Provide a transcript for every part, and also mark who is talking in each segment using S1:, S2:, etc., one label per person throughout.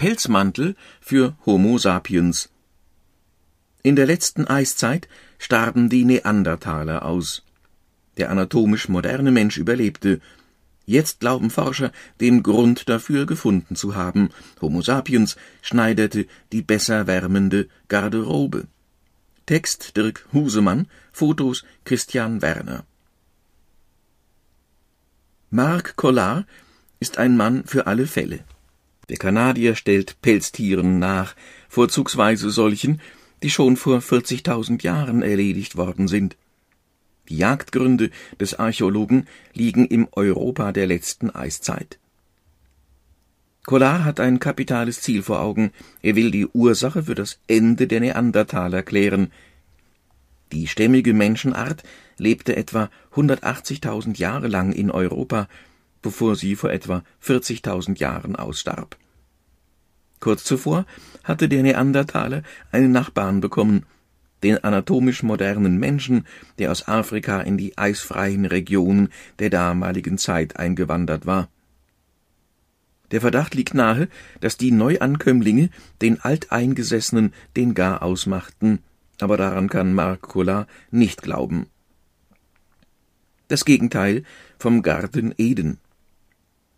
S1: Pelzmantel für Homo sapiens. In der letzten Eiszeit starben die Neandertaler aus. Der anatomisch moderne Mensch überlebte. Jetzt glauben Forscher, den Grund dafür gefunden zu haben. Homo sapiens schneiderte die besser wärmende Garderobe. Text Dirk Husemann, Fotos Christian Werner. Marc Collard ist ein Mann für alle Fälle. Der Kanadier stellt Pelztieren nach, vorzugsweise solchen, die schon vor 40.000 Jahren erledigt worden sind. Die Jagdgründe des Archäologen liegen im Europa der letzten Eiszeit. Collard hat ein kapitales Ziel vor Augen. Er will die Ursache für das Ende der Neandertaler klären. Die stämmige Menschenart lebte etwa 180.000 Jahre lang in Europa, bevor sie vor etwa 40.000 Jahren ausstarb. Kurz zuvor hatte der Neandertaler einen Nachbarn bekommen, den anatomisch modernen Menschen, der aus Afrika in die eisfreien Regionen der damaligen Zeit eingewandert war. Der Verdacht liegt nahe, dass die Neuankömmlinge den Alteingesessenen den Garaus machten, aber daran kann Marc Collard nicht glauben. Das Gegenteil vom Garten Eden.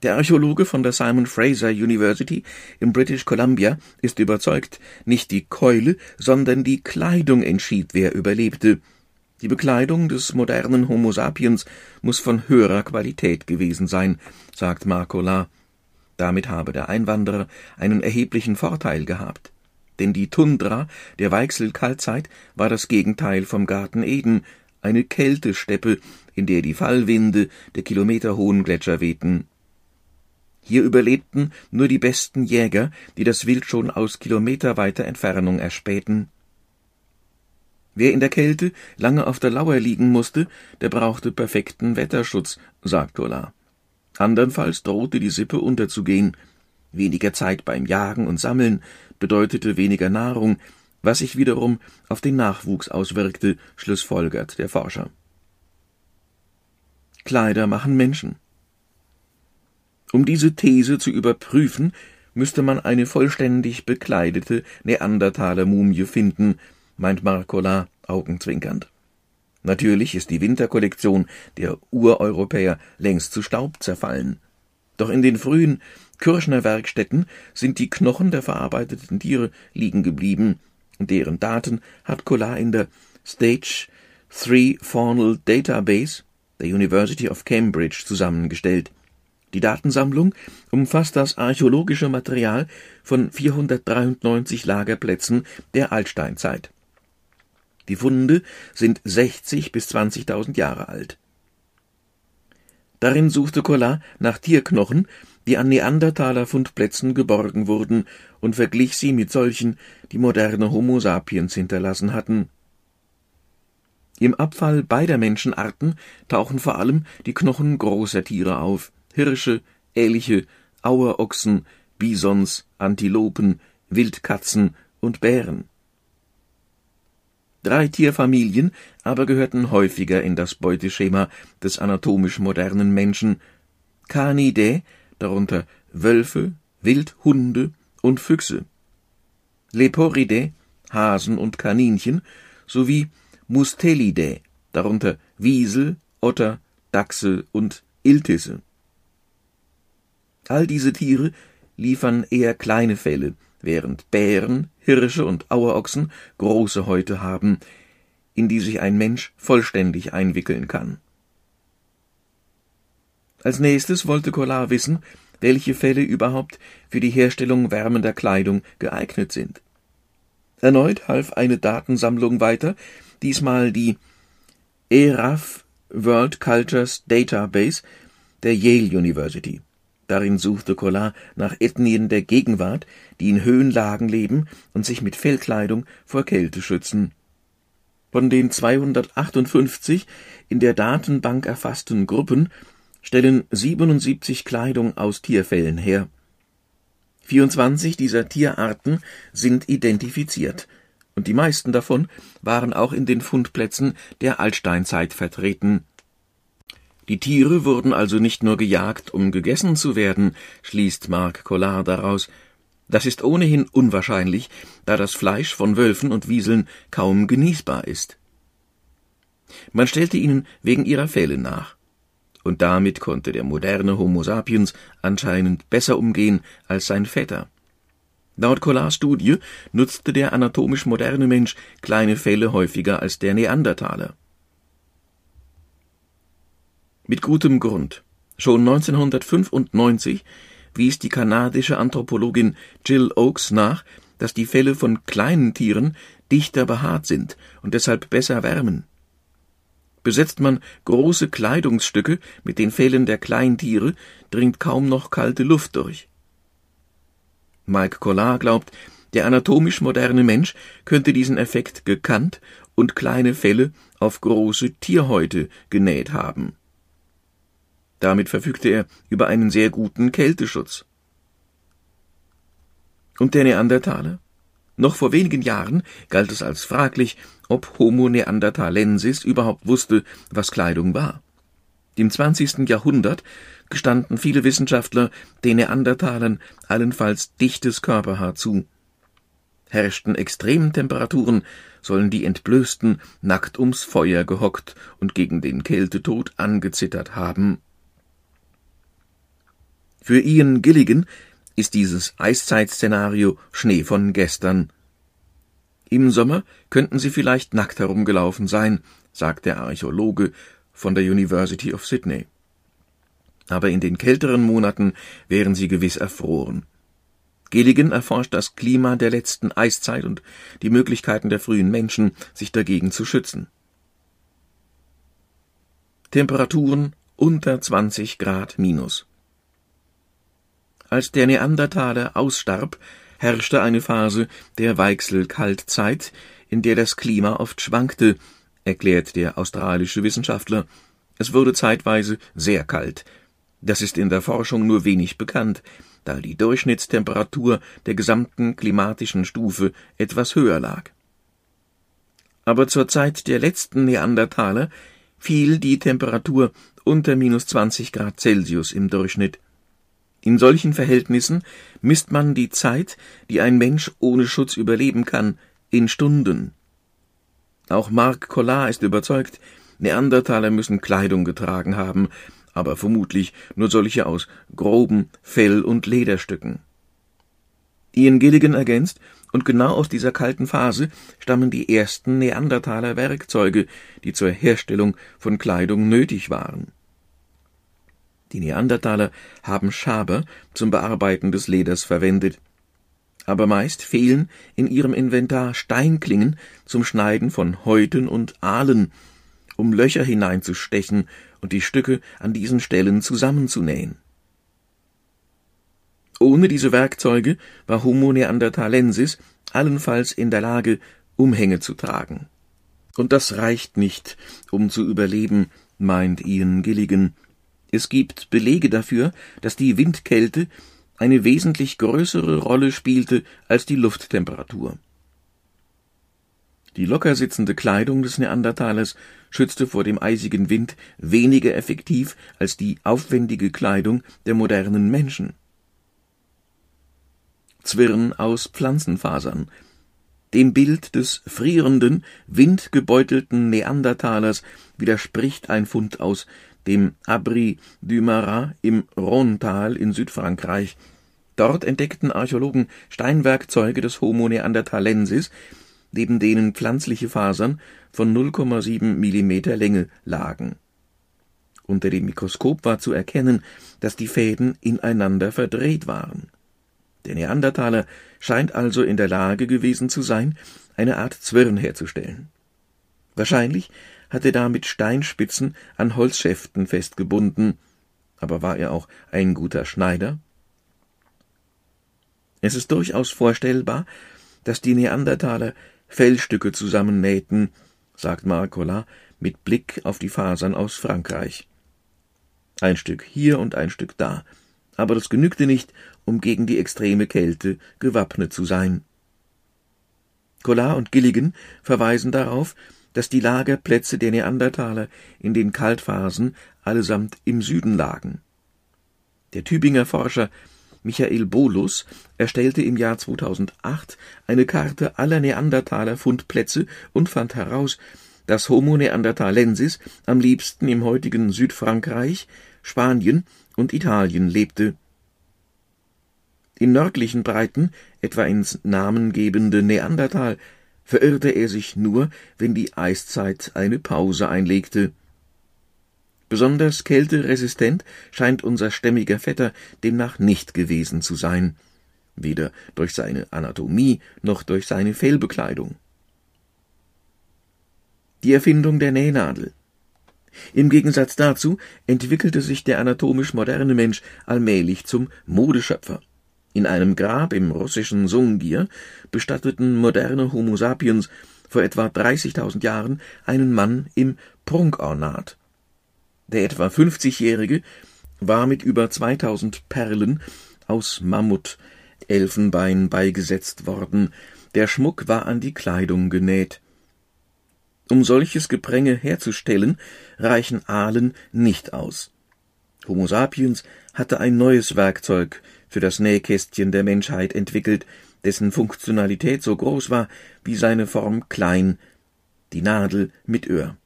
S1: Der Archäologe von der Simon Fraser University in British Columbia ist überzeugt, nicht die Keule, sondern die Kleidung entschied, wer überlebte. Die Bekleidung des modernen Homo sapiens muss von höherer Qualität gewesen sein, sagt Marcola. Damit habe der Einwanderer einen erheblichen Vorteil gehabt. Denn die Tundra der Weichselkaltzeit war das Gegenteil vom Garten Eden, eine Kältesteppe, in der die Fallwinde der kilometerhohen Gletscher wehten. Hier überlebten nur die besten Jäger, die das Wild schon aus kilometerweiter Entfernung erspähten. Wer in der Kälte lange auf der Lauer liegen musste, der brauchte perfekten Wetterschutz, sagt Tola. Andernfalls drohte die Sippe unterzugehen. Weniger Zeit beim Jagen und Sammeln bedeutete weniger Nahrung, was sich wiederum auf den Nachwuchs auswirkte, schlussfolgert der Forscher. Kleider machen Menschen. Um diese These zu überprüfen, müsste man eine vollständig bekleidete Neandertaler-Mumie finden, meint Marcola augenzwinkernd. Natürlich ist die Winterkollektion der Ureuropäer längst zu Staub zerfallen. Doch in den frühen Kirschner Werkstätten sind die Knochen der verarbeiteten Tiere liegen geblieben, und deren Daten hat Collar in der Stage 3 Faunal Database der University of Cambridge zusammengestellt. Die Datensammlung umfasst das archäologische Material von 493 Lagerplätzen der Altsteinzeit. Die Funde sind 60 bis 20.000 Jahre alt. Darin suchte Collat nach Tierknochen, die an Neandertaler-Fundplätzen geborgen wurden, und verglich sie mit solchen, die moderne Homo sapiens hinterlassen hatten. Im Abfall beider Menschenarten tauchen vor allem die Knochen großer Tiere auf. Hirsche, Elche, Auerochsen, Bisons, Antilopen, Wildkatzen und Bären. Drei Tierfamilien aber gehörten häufiger in das Beuteschema des anatomisch modernen Menschen. Canidae, darunter Wölfe, Wildhunde und Füchse. Leporidae, Hasen und Kaninchen, sowie Mustelidae, darunter Wiesel, Otter, Dachse und Iltisse. All diese Tiere liefern eher kleine Felle, während Bären, Hirsche und Auerochsen große Häute haben, in die sich ein Mensch vollständig einwickeln kann. Als nächstes wollte Collard wissen, welche Felle überhaupt für die Herstellung wärmender Kleidung geeignet sind. Erneut half eine Datensammlung weiter, diesmal die ERAF World Cultures Database der Yale University. Darin suchte Collin nach Ethnien der Gegenwart, die in Höhenlagen leben und sich mit Fellkleidung vor Kälte schützen. Von den 258 in der Datenbank erfassten Gruppen stellen 77 Kleidung aus Tierfellen her. 24 dieser Tierarten sind identifiziert, und die meisten davon waren auch in den Fundplätzen der Altsteinzeit vertreten die Tiere wurden also nicht nur gejagt, um gegessen zu werden, schließt Marc Collard daraus, Das ist ohnehin unwahrscheinlich, da das Fleisch von Wölfen und Wieseln kaum genießbar ist. Man stellte ihnen wegen ihrer Felle nach. Und damit konnte der moderne Homo sapiens anscheinend besser umgehen als sein Vetter. Laut Collars Studie nutzte der anatomisch moderne Mensch kleine Felle häufiger als der Neandertaler. Mit gutem Grund. Schon 1995 wies die kanadische Anthropologin Jill Oakes nach, dass die Felle von kleinen Tieren dichter behaart sind und deshalb besser wärmen. Besetzt man große Kleidungsstücke mit den Fellen der Kleintiere, dringt kaum noch kalte Luft durch. Mike Collard glaubt, der anatomisch moderne Mensch könnte diesen Effekt gekannt und kleine Felle auf große Tierhäute genäht haben. Damit verfügte er über einen sehr guten Kälteschutz. Und der Neandertaler? Noch vor wenigen Jahren galt es als fraglich, ob Homo neanderthalensis überhaupt wusste, was Kleidung war. Im 20. Jahrhundert gestanden viele Wissenschaftler den Neandertalern allenfalls dichtes Körperhaar zu. Herrschten extremen Temperaturen, sollen die Entblößten nackt ums Feuer gehockt und gegen den Kältetod angezittert haben. Für Ian Gilligan ist dieses Eiszeitszenario Schnee von gestern. Im Sommer könnten sie vielleicht nackt herumgelaufen sein, sagt der Archäologe von der University of Sydney. Aber in den kälteren Monaten wären sie gewiss erfroren. Gilligan erforscht das Klima der letzten Eiszeit und die Möglichkeiten der frühen Menschen, sich dagegen zu schützen. Temperaturen unter 20 Grad minus. Als der Neandertaler ausstarb, herrschte eine Phase der Weichselkaltzeit, in der das Klima oft schwankte, erklärt der australische Wissenschaftler. Es wurde zeitweise sehr kalt. Das ist in der Forschung nur wenig bekannt, da die Durchschnittstemperatur der gesamten klimatischen Stufe etwas höher lag. Aber zur Zeit der letzten Neandertaler fiel die Temperatur unter minus 20 Grad Celsius im Durchschnitt. In solchen Verhältnissen misst man die Zeit, die ein Mensch ohne Schutz überleben kann, in Stunden. Auch Marc Collard ist überzeugt, Neandertaler müssen Kleidung getragen haben, aber vermutlich nur solche aus groben Fell- und Lederstücken. Ian Gilligan ergänzt, und genau aus dieser kalten Phase stammen die ersten Neandertaler Werkzeuge, die zur Herstellung von Kleidung nötig waren. Die Neandertaler haben Schaber zum Bearbeiten des Leders verwendet. Aber meist fehlen in ihrem Inventar Steinklingen zum Schneiden von Häuten und Aalen, um Löcher hineinzustechen und die Stücke an diesen Stellen zusammenzunähen. Ohne diese Werkzeuge war Homo neanderthalensis allenfalls in der Lage, Umhänge zu tragen. Und das reicht nicht, um zu überleben, meint Ian Gilligan, es gibt Belege dafür, dass die Windkälte eine wesentlich größere Rolle spielte als die Lufttemperatur. Die locker sitzende Kleidung des Neandertalers schützte vor dem eisigen Wind weniger effektiv als die aufwendige Kleidung der modernen Menschen. Zwirn aus Pflanzenfasern. Dem Bild des frierenden, windgebeutelten Neandertalers widerspricht ein Fund aus dem Abri du Marat im Rhônetal in Südfrankreich. Dort entdeckten Archäologen Steinwerkzeuge des Homo neanderthalensis, neben denen pflanzliche Fasern von 0,7 mm Länge lagen. Unter dem Mikroskop war zu erkennen, dass die Fäden ineinander verdreht waren. Der Neandertaler scheint also in der Lage gewesen zu sein, eine Art Zwirn herzustellen. Wahrscheinlich hatte damit Steinspitzen an Holzschäften festgebunden, aber war er auch ein guter Schneider? Es ist durchaus vorstellbar, dass die Neandertaler Fellstücke zusammennähten, sagt Marcola mit Blick auf die Fasern aus Frankreich. Ein Stück hier und ein Stück da, aber das genügte nicht, um gegen die extreme Kälte gewappnet zu sein. Collard und Gilligan verweisen darauf, dass die Lagerplätze der Neandertaler in den Kaltphasen allesamt im Süden lagen. Der Tübinger Forscher Michael Bolus erstellte im Jahr 2008 eine Karte aller Neandertaler-Fundplätze und fand heraus, dass Homo neanderthalensis am liebsten im heutigen Südfrankreich, Spanien und Italien lebte. In nördlichen Breiten, etwa ins namengebende Neandertal, verirrte er sich nur, wenn die Eiszeit eine Pause einlegte. Besonders kälteresistent scheint unser stämmiger Vetter demnach nicht gewesen zu sein, weder durch seine Anatomie noch durch seine Fellbekleidung. Die Erfindung der Nähnadel. Im Gegensatz dazu entwickelte sich der anatomisch moderne Mensch allmählich zum Modeschöpfer. In einem Grab im russischen Sungir bestatteten moderne Homo sapiens vor etwa 30.000 Jahren einen Mann im Prunkornat. Der etwa 50-Jährige war mit über 2000 Perlen aus Mammut, Elfenbein beigesetzt worden, der Schmuck war an die Kleidung genäht. Um solches Gepränge herzustellen, reichen Ahlen nicht aus. Homo sapiens hatte ein neues Werkzeug für das Nähkästchen der Menschheit entwickelt, dessen Funktionalität so groß war wie seine Form klein, die Nadel mit Öhr.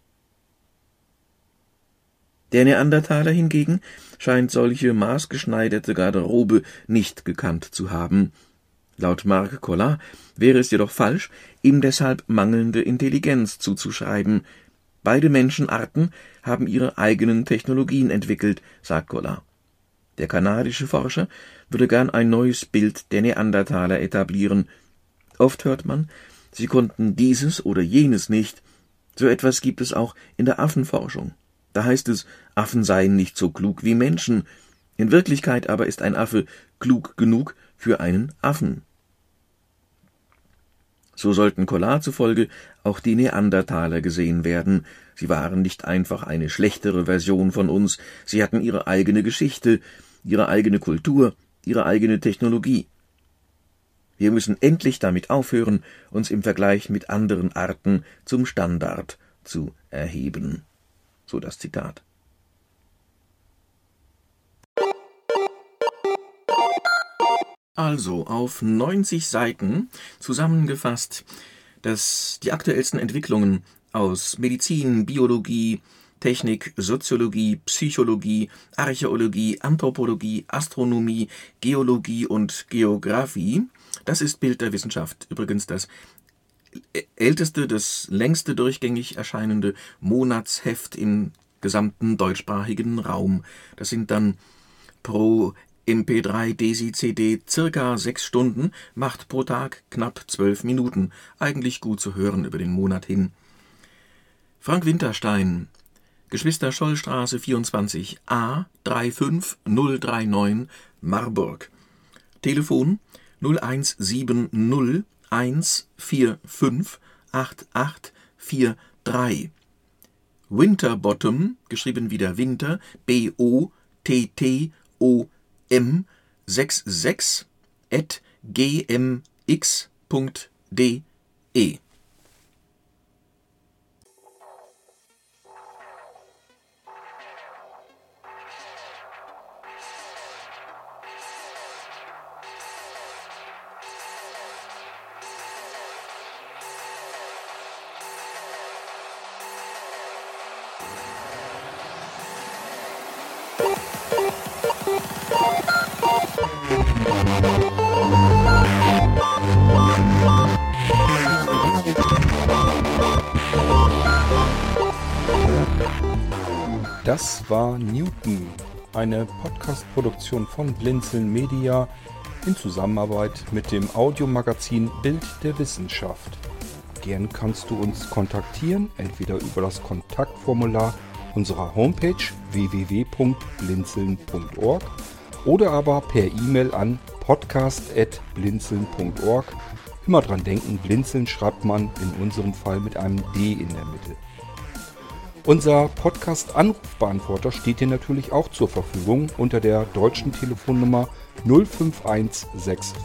S1: Der Neandertaler hingegen scheint solche maßgeschneiderte Garderobe nicht gekannt zu haben. Laut Marc Collard wäre es jedoch falsch, ihm deshalb mangelnde Intelligenz zuzuschreiben. Beide Menschenarten haben ihre eigenen Technologien entwickelt, sagt Collard. Der kanadische Forscher würde gern ein neues Bild der Neandertaler etablieren. Oft hört man, sie konnten dieses oder jenes nicht. So etwas gibt es auch in der Affenforschung. Da heißt es, Affen seien nicht so klug wie Menschen. In Wirklichkeit aber ist ein Affe klug genug für einen Affen. So sollten Collard zufolge auch die Neandertaler gesehen werden. Sie waren nicht einfach eine schlechtere Version von uns, sie hatten ihre eigene Geschichte, ihre eigene Kultur, ihre eigene Technologie. Wir müssen endlich damit aufhören, uns im Vergleich mit anderen Arten zum Standard zu erheben. So das Zitat. Also auf 90 Seiten zusammengefasst, dass die aktuellsten Entwicklungen aus Medizin, Biologie, Technik, Soziologie, Psychologie, Archäologie, Anthropologie, Astronomie, Geologie und Geographie. Das ist Bild der Wissenschaft. Übrigens das älteste, das längste durchgängig erscheinende Monatsheft im gesamten deutschsprachigen Raum. Das sind dann pro MP3 Desi CD circa sechs Stunden, macht pro Tag knapp zwölf Minuten. Eigentlich gut zu hören über den Monat hin. Frank Winterstein Geschwister Schollstraße 24 A 35039 Marburg. Telefon 0170 145 8843. Winterbottom, geschrieben wieder Winter, B-O-T-T-O-M 66 at gmx.de
S2: Das war Newton, eine Podcast-Produktion von Blinzeln Media in Zusammenarbeit mit dem Audiomagazin Bild der Wissenschaft. Gern kannst du uns kontaktieren, entweder über das Kontaktformular unserer Homepage www.blinzeln.org oder aber per E-Mail an podcast.blinzeln.org. Immer dran denken, blinzeln schreibt man in unserem Fall mit einem D in der Mitte. Unser Podcast-Anrufbeantworter steht dir natürlich auch zur Verfügung unter der deutschen Telefonnummer 05165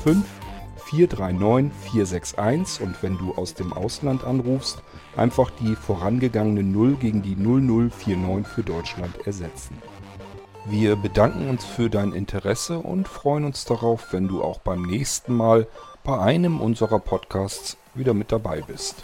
S2: 439 461 und wenn du aus dem Ausland anrufst, einfach die vorangegangene 0 gegen die 0049 für Deutschland ersetzen. Wir bedanken uns für dein Interesse und freuen uns darauf, wenn du auch beim nächsten Mal bei einem unserer Podcasts wieder mit dabei bist.